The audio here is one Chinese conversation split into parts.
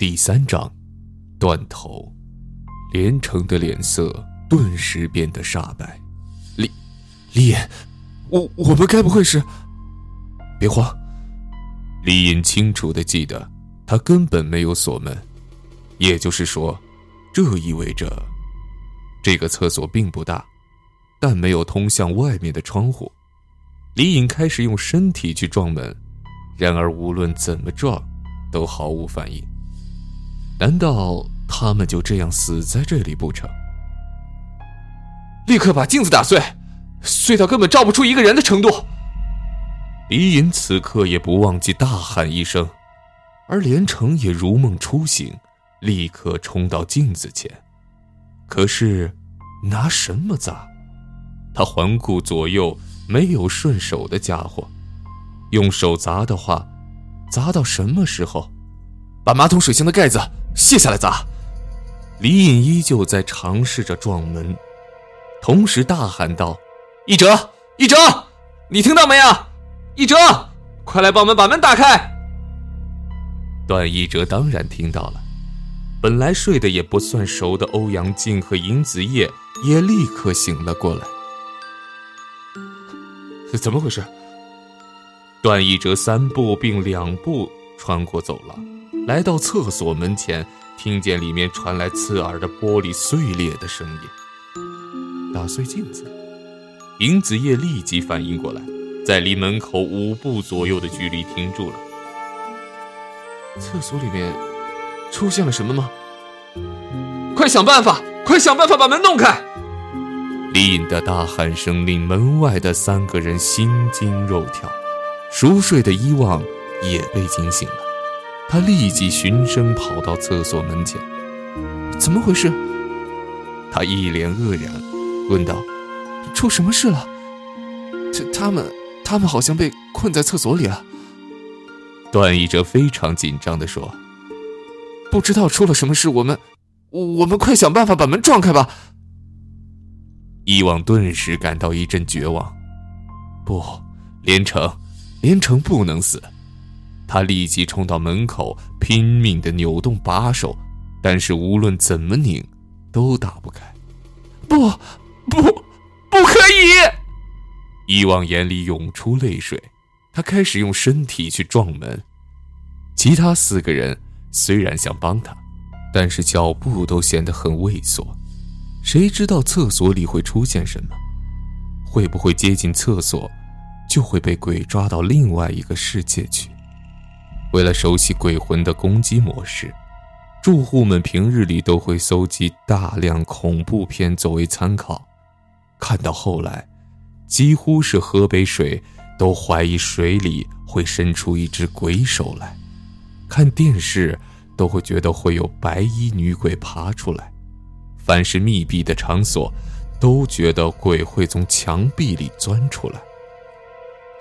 第三章，断头。连城的脸色顿时变得煞白。李，李隐，我我们该不会是？别慌。李隐清楚的记得，他根本没有锁门，也就是说，这意味着，这个厕所并不大，但没有通向外面的窗户。李隐开始用身体去撞门，然而无论怎么撞，都毫无反应。难道他们就这样死在这里不成？立刻把镜子打碎，碎到根本照不出一个人的程度。李隐此刻也不忘记大喊一声，而连城也如梦初醒，立刻冲到镜子前。可是，拿什么砸？他环顾左右，没有顺手的家伙。用手砸的话，砸到什么时候？把马桶水箱的盖子。卸下来砸！李隐依旧在尝试着撞门，同时大喊道：“一哲，一哲，你听到没有？一哲，快来帮我们把门打开！”段一哲当然听到了，本来睡得也不算熟的欧阳靖和尹子夜也立刻醒了过来。怎么回事？段一哲三步并两步穿过走廊。来到厕所门前，听见里面传来刺耳的玻璃碎裂的声音。打碎镜子，尹子夜立即反应过来，在离门口五步左右的距离停住了。厕所里面出现了什么吗？快想办法！快想办法把门弄开！李隐的大喊声令门外的三个人心惊肉跳，熟睡的伊望也被惊醒了。他立即循声跑到厕所门前，怎么回事？他一脸愕然，问道：“出什么事了？这他们，他们好像被困在厕所里了。”段奕哲非常紧张地说：“不知道出了什么事，我们，我们快想办法把门撞开吧。”伊旺顿时感到一阵绝望。不，连城，连城不能死。他立即冲到门口，拼命的扭动把手，但是无论怎么拧，都打不开。不，不，不可以！伊旺眼里涌出泪水，他开始用身体去撞门。其他四个人虽然想帮他，但是脚步都显得很畏缩。谁知道厕所里会出现什么？会不会接近厕所，就会被鬼抓到另外一个世界去？为了熟悉鬼魂的攻击模式，住户们平日里都会搜集大量恐怖片作为参考。看到后来，几乎是喝杯水都怀疑水里会伸出一只鬼手来；看电视都会觉得会有白衣女鬼爬出来；凡是密闭的场所，都觉得鬼会从墙壁里钻出来。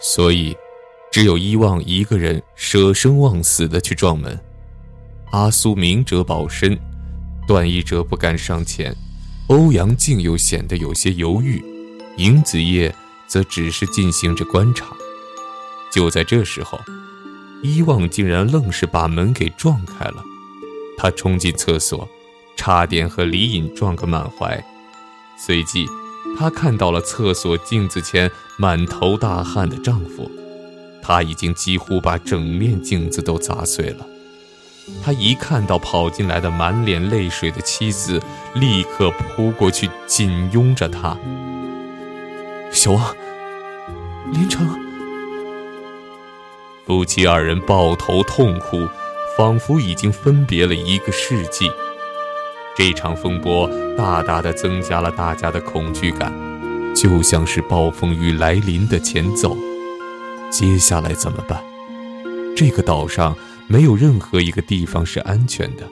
所以。只有伊望一个人舍生忘死的去撞门，阿苏明哲保身，段一哲不敢上前，欧阳靖又显得有些犹豫，尹子夜则只是进行着观察。就在这时候，伊望竟然愣是把门给撞开了，他冲进厕所，差点和李隐撞个满怀。随即，他看到了厕所镜子前满头大汗的丈夫。他已经几乎把整面镜子都砸碎了。他一看到跑进来的满脸泪水的妻子，立刻扑过去紧拥着她。小王，林城，夫妻二人抱头痛哭，仿佛已经分别了一个世纪。这场风波大大的增加了大家的恐惧感，就像是暴风雨来临的前奏。接下来怎么办？这个岛上没有任何一个地方是安全的，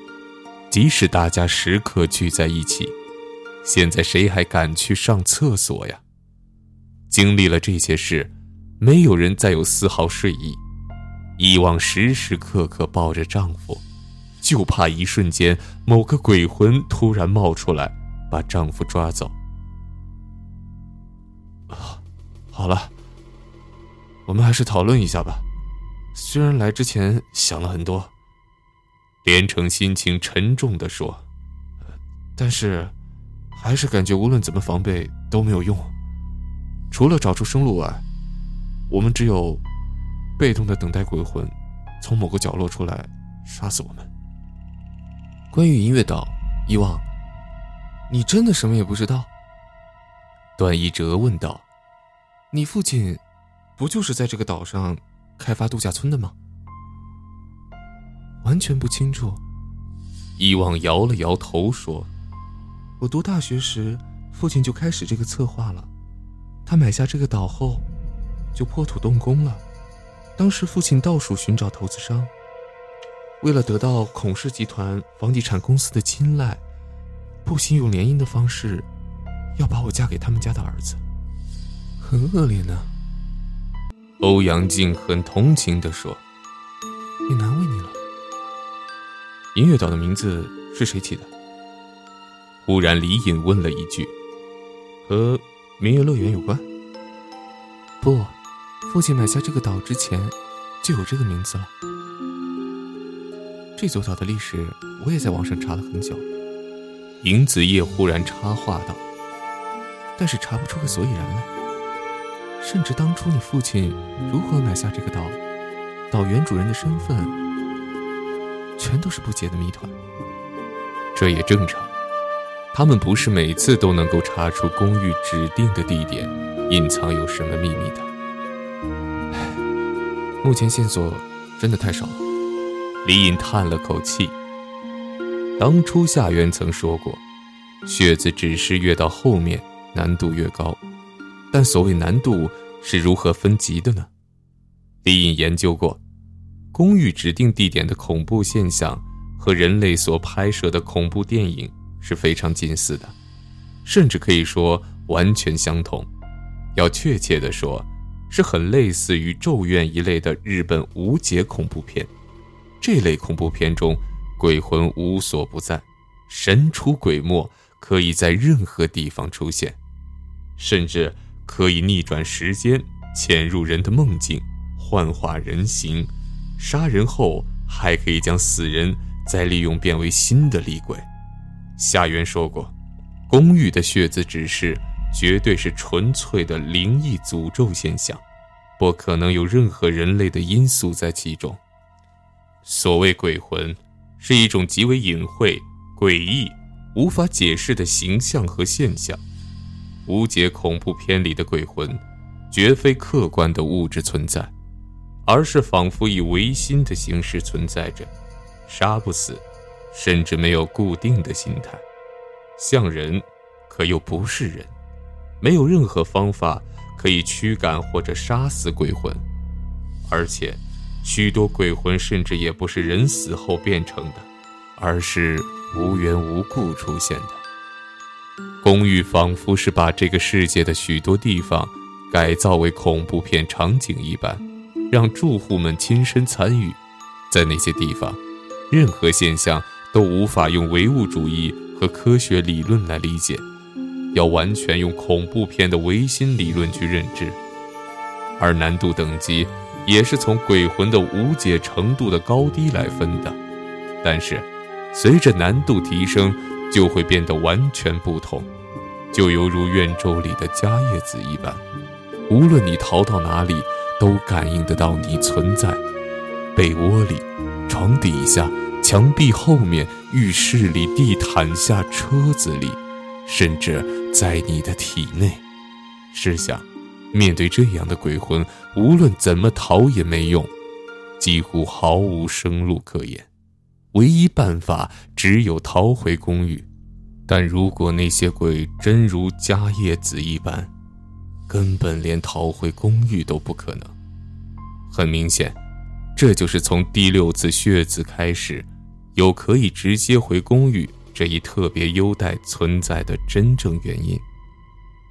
即使大家时刻聚在一起，现在谁还敢去上厕所呀？经历了这些事，没有人再有丝毫睡意。以往时时刻刻抱着丈夫，就怕一瞬间某个鬼魂突然冒出来，把丈夫抓走。啊好了。我们还是讨论一下吧。虽然来之前想了很多，连城心情沉重地说：“但是，还是感觉无论怎么防备都没有用。除了找出生路外，我们只有被动的等待鬼魂从某个角落出来杀死我们。”关于音乐岛，遗忘，你真的什么也不知道？段一哲问道：“你父亲不就是在这个岛上开发度假村的吗？”完全不清楚。遗忘摇了摇头说：“我读大学时，父亲就开始这个策划了。他买下这个岛后，就破土动工了。当时父亲到处寻找投资商，为了得到孔氏集团房地产公司的青睐，不惜用联姻的方式，要把我嫁给他们家的儿子，很恶劣呢。”欧阳靖很同情地说：“也难为你了。”音乐岛的名字是谁起的？忽然，李隐问了一句：“和明月乐园有关？”不，父亲买下这个岛之前就有这个名字了。这座岛的历史我也在网上查了很久。银子夜忽然插话道：“但是查不出个所以然来。甚至当初你父亲如何买下这个岛，岛原主人的身份……”全都是不解的谜团。这也正常，他们不是每次都能够查出公寓指定的地点隐藏有什么秘密的。唉，目前线索真的太少了。李隐叹了口气。当初夏渊曾说过，血字指示越到后面难度越高，但所谓难度是如何分级的呢？李隐研究过。公寓指定地点的恐怖现象和人类所拍摄的恐怖电影是非常近似的，甚至可以说完全相同。要确切的说，是很类似于《咒怨》一类的日本无解恐怖片。这类恐怖片中，鬼魂无所不在，神出鬼没，可以在任何地方出现，甚至可以逆转时间，潜入人的梦境，幻化人形。杀人后还可以将死人再利用变为新的厉鬼。夏元说过，公寓的血字指示绝对是纯粹的灵异诅咒现象，不可能有任何人类的因素在其中。所谓鬼魂，是一种极为隐晦、诡异、无法解释的形象和现象。无解恐怖片里的鬼魂，绝非客观的物质存在。而是仿佛以唯心的形式存在着，杀不死，甚至没有固定的心态，像人，可又不是人，没有任何方法可以驱赶或者杀死鬼魂，而且，许多鬼魂甚至也不是人死后变成的，而是无缘无故出现的。公寓仿佛是把这个世界的许多地方改造为恐怖片场景一般。让住户们亲身参与，在那些地方，任何现象都无法用唯物主义和科学理论来理解，要完全用恐怖片的唯心理论去认知。而难度等级也是从鬼魂的无解程度的高低来分的，但是随着难度提升，就会变得完全不同，就犹如怨咒里的迦叶子一般，无论你逃到哪里。都感应得到你存在，被窝里、床底下、墙壁后面、浴室里、地毯下、车子里，甚至在你的体内。试想，面对这样的鬼魂，无论怎么逃也没用，几乎毫无生路可言。唯一办法只有逃回公寓。但如果那些鬼真如迦叶子一般，根本连逃回公寓都不可能。很明显，这就是从第六次血字开始，有可以直接回公寓这一特别优待存在的真正原因。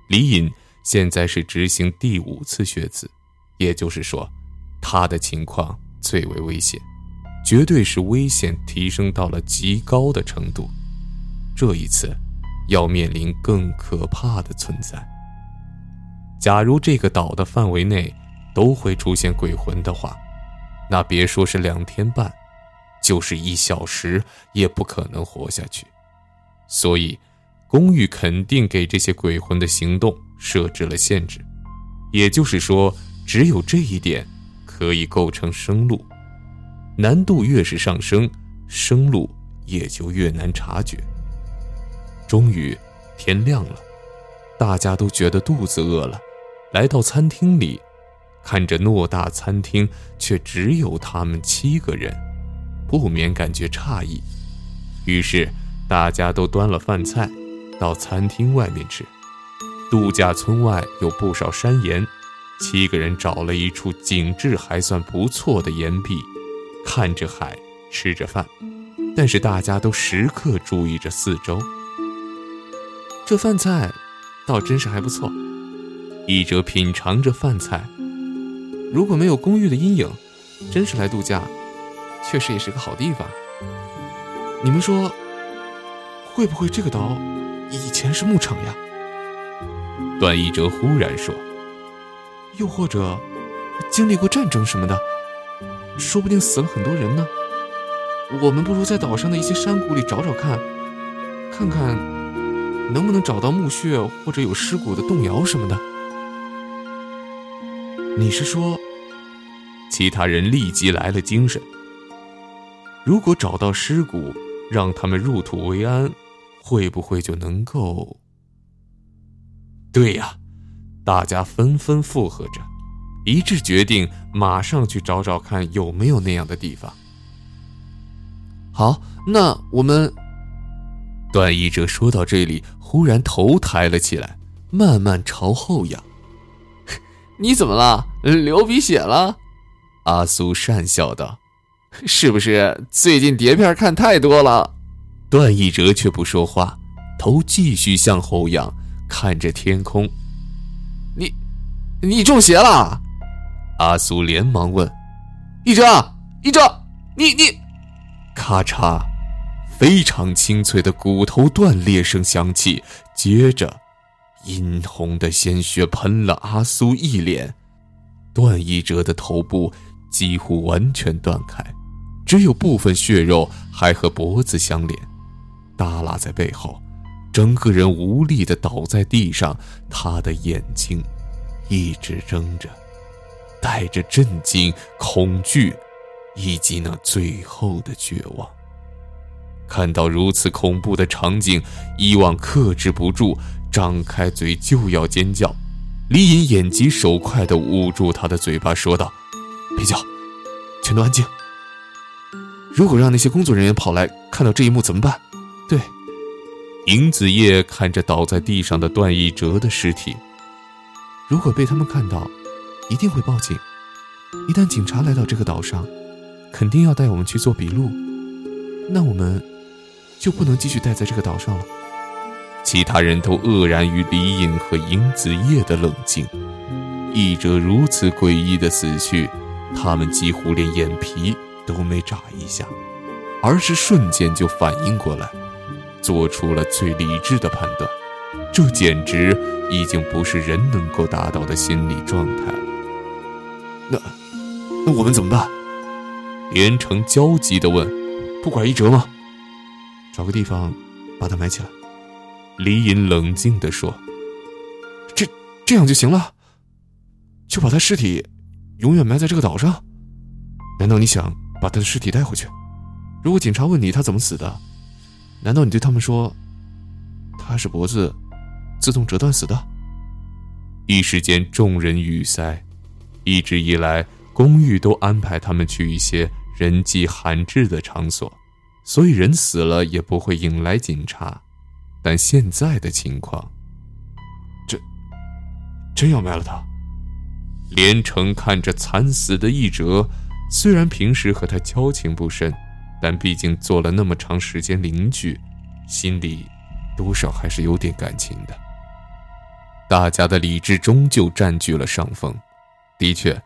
李隐现在是执行第五次血字，也就是说，他的情况最为危险，绝对是危险提升到了极高的程度。这一次，要面临更可怕的存在。假如这个岛的范围内都会出现鬼魂的话，那别说是两天半，就是一小时也不可能活下去。所以，公寓肯定给这些鬼魂的行动设置了限制，也就是说，只有这一点可以构成生路。难度越是上升，生路也就越难察觉。终于，天亮了，大家都觉得肚子饿了，来到餐厅里，看着偌大餐厅却只有他们七个人，不免感觉诧异。于是。大家都端了饭菜，到餐厅外面吃。度假村外有不少山岩，七个人找了一处景致还算不错的岩壁，看着海，吃着饭。但是大家都时刻注意着四周。这饭菜，倒真是还不错。一哲品尝着饭菜，如果没有公寓的阴影，真是来度假，确实也是个好地方。你们说？会不会这个岛以前是牧场呀？段一哲忽然说：“又或者经历过战争什么的，说不定死了很多人呢。我们不如在岛上的一些山谷里找找看，看看能不能找到墓穴或者有尸骨的动摇什么的。”你是说？其他人立即来了精神。如果找到尸骨，让他们入土为安。会不会就能够？对呀，大家纷纷附和着，一致决定马上去找找看有没有那样的地方。好，那我们……段一哲说到这里，忽然头抬了起来，慢慢朝后仰。你怎么了？流鼻血了？阿苏讪笑道：“是不是最近碟片看太多了？”段奕哲却不说话，头继续向后仰，看着天空。你，你中邪了？阿苏连忙问。一哲，一哲，你你，咔嚓，非常清脆的骨头断裂声响起，接着，殷红的鲜血喷了阿苏一脸，段奕哲的头部几乎完全断开，只有部分血肉还和脖子相连。耷拉在背后，整个人无力地倒在地上。他的眼睛一直睁着，带着震惊、恐惧，以及那最后的绝望。看到如此恐怖的场景，伊旺克制不住，张开嘴就要尖叫。李隐眼疾手快地捂住他的嘴巴，说道：“别叫，全都安静。如果让那些工作人员跑来看到这一幕怎么办？”对，尹子叶看着倒在地上的段奕哲的尸体。如果被他们看到，一定会报警。一旦警察来到这个岛上，肯定要带我们去做笔录。那我们就不能继续待在这个岛上了。其他人都愕然于李隐和尹子叶的冷静。一哲如此诡异的死去，他们几乎连眼皮都没眨一下，而是瞬间就反应过来。做出了最理智的判断，这简直已经不是人能够达到的心理状态了。那，那我们怎么办？连城焦急地问：“不管一折吗？找个地方把他埋起来。”李隐冷静地说：“这这样就行了？就把他尸体永远埋在这个岛上？难道你想把他的尸体带回去？如果警察问你他怎么死的？”难道你对他们说，他是脖子自动折断死的？一时间众人语塞。一直以来，公寓都安排他们去一些人迹罕至的场所，所以人死了也不会引来警察。但现在的情况，真真要卖了他？连城看着惨死的一哲，虽然平时和他交情不深。但毕竟做了那么长时间邻居，心里多少还是有点感情的。大家的理智终究占据了上风。的确，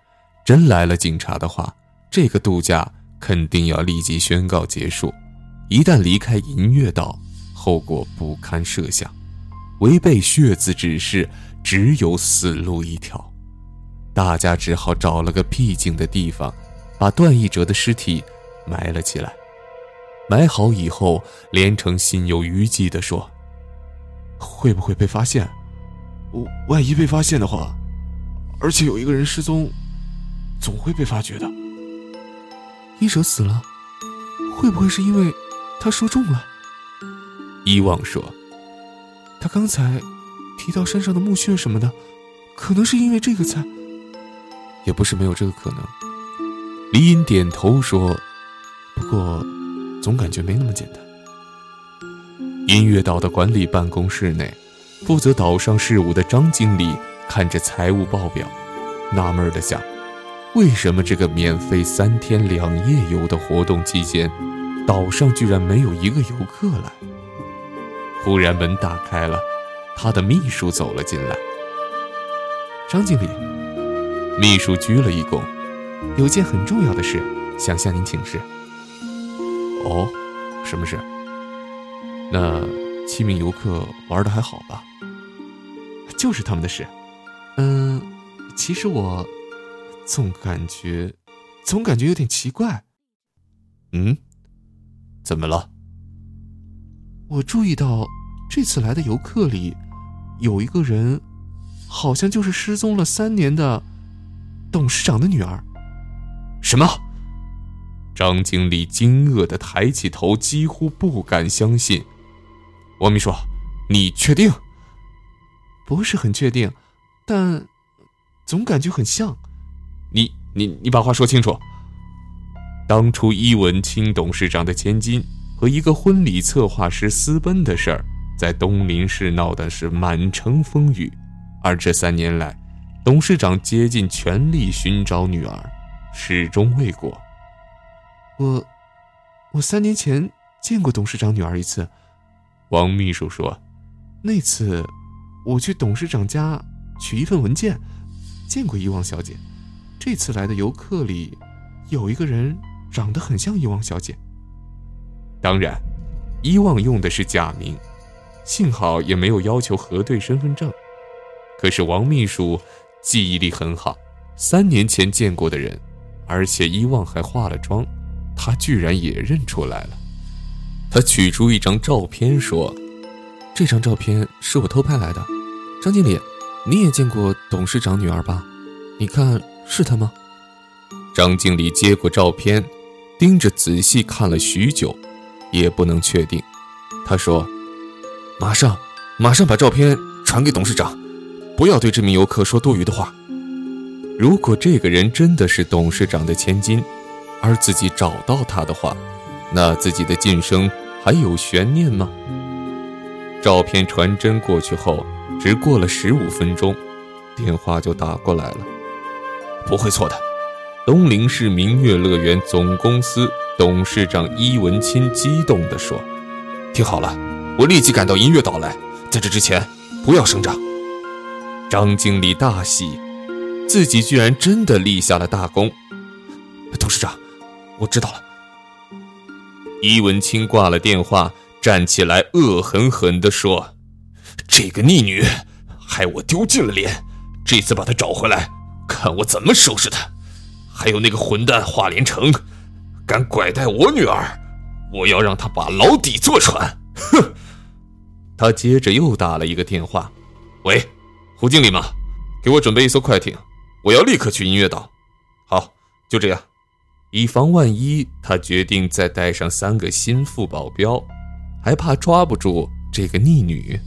真来了警察的话，这个度假肯定要立即宣告结束。一旦离开银月岛，后果不堪设想。违背血字指示，只有死路一条。大家只好找了个僻静的地方，把段奕哲的尸体埋了起来。埋好以后，连城心有余悸地说：“会不会被发现？万一被发现的话，而且有一个人失踪，总会被发觉的。医者死了，会不会是因为他说中了？”伊旺说：“他刚才提到山上的墓穴什么的，可能是因为这个才……也不是没有这个可能。”李隐点头说：“不过……”总感觉没那么简单。音乐岛的管理办公室内，负责岛上事务的张经理看着财务报表，纳闷的想：为什么这个免费三天两夜游的活动期间，岛上居然没有一个游客来？忽然门打开了，他的秘书走了进来。张经理，秘书鞠了一躬，有件很重要的事想向您请示。哦，什么事？那七名游客玩的还好吧？就是他们的事。嗯，其实我总感觉，总感觉有点奇怪。嗯？怎么了？我注意到这次来的游客里，有一个人，好像就是失踪了三年的董事长的女儿。什么？张经理惊愕的抬起头，几乎不敢相信。王秘书，你确定？不是很确定，但总感觉很像。你你你把话说清楚。当初伊文清董事长的千金和一个婚礼策划师私奔的事儿，在东林市闹的是满城风雨，而这三年来，董事长竭尽全力寻找女儿，始终未果。我，我三年前见过董事长女儿一次。王秘书说，那次我去董事长家取一份文件，见过伊旺小姐。这次来的游客里，有一个人长得很像伊旺小姐。当然，伊旺用的是假名，幸好也没有要求核对身份证。可是王秘书记忆力很好，三年前见过的人，而且伊旺还化了妆。他居然也认出来了，他取出一张照片说：“这张照片是我偷拍来的。张经理，你也见过董事长女儿吧？你看是她吗？”张经理接过照片，盯着仔细看了许久，也不能确定。他说：“马上，马上把照片传给董事长，不要对这名游客说多余的话。如果这个人真的是董事长的千金。”而自己找到他的话，那自己的晋升还有悬念吗？照片传真过去后，只过了十五分钟，电话就打过来了。不会错的，东陵市明月乐园总公司董事长伊文清激动地说：“听好了，我立即赶到音乐岛来，在这之前不要声张。”张经理大喜，自己居然真的立下了大功。董事长。我知道了。伊文清挂了电话，站起来，恶狠狠地说：“这个逆女，害我丢尽了脸。这次把她找回来，看我怎么收拾她。还有那个混蛋华连城，敢拐带我女儿，我要让他把牢底坐穿。”哼！他接着又打了一个电话：“喂，胡经理吗？给我准备一艘快艇，我要立刻去音乐岛。好，就这样。”以防万一，他决定再带上三个心腹保镖，还怕抓不住这个逆女。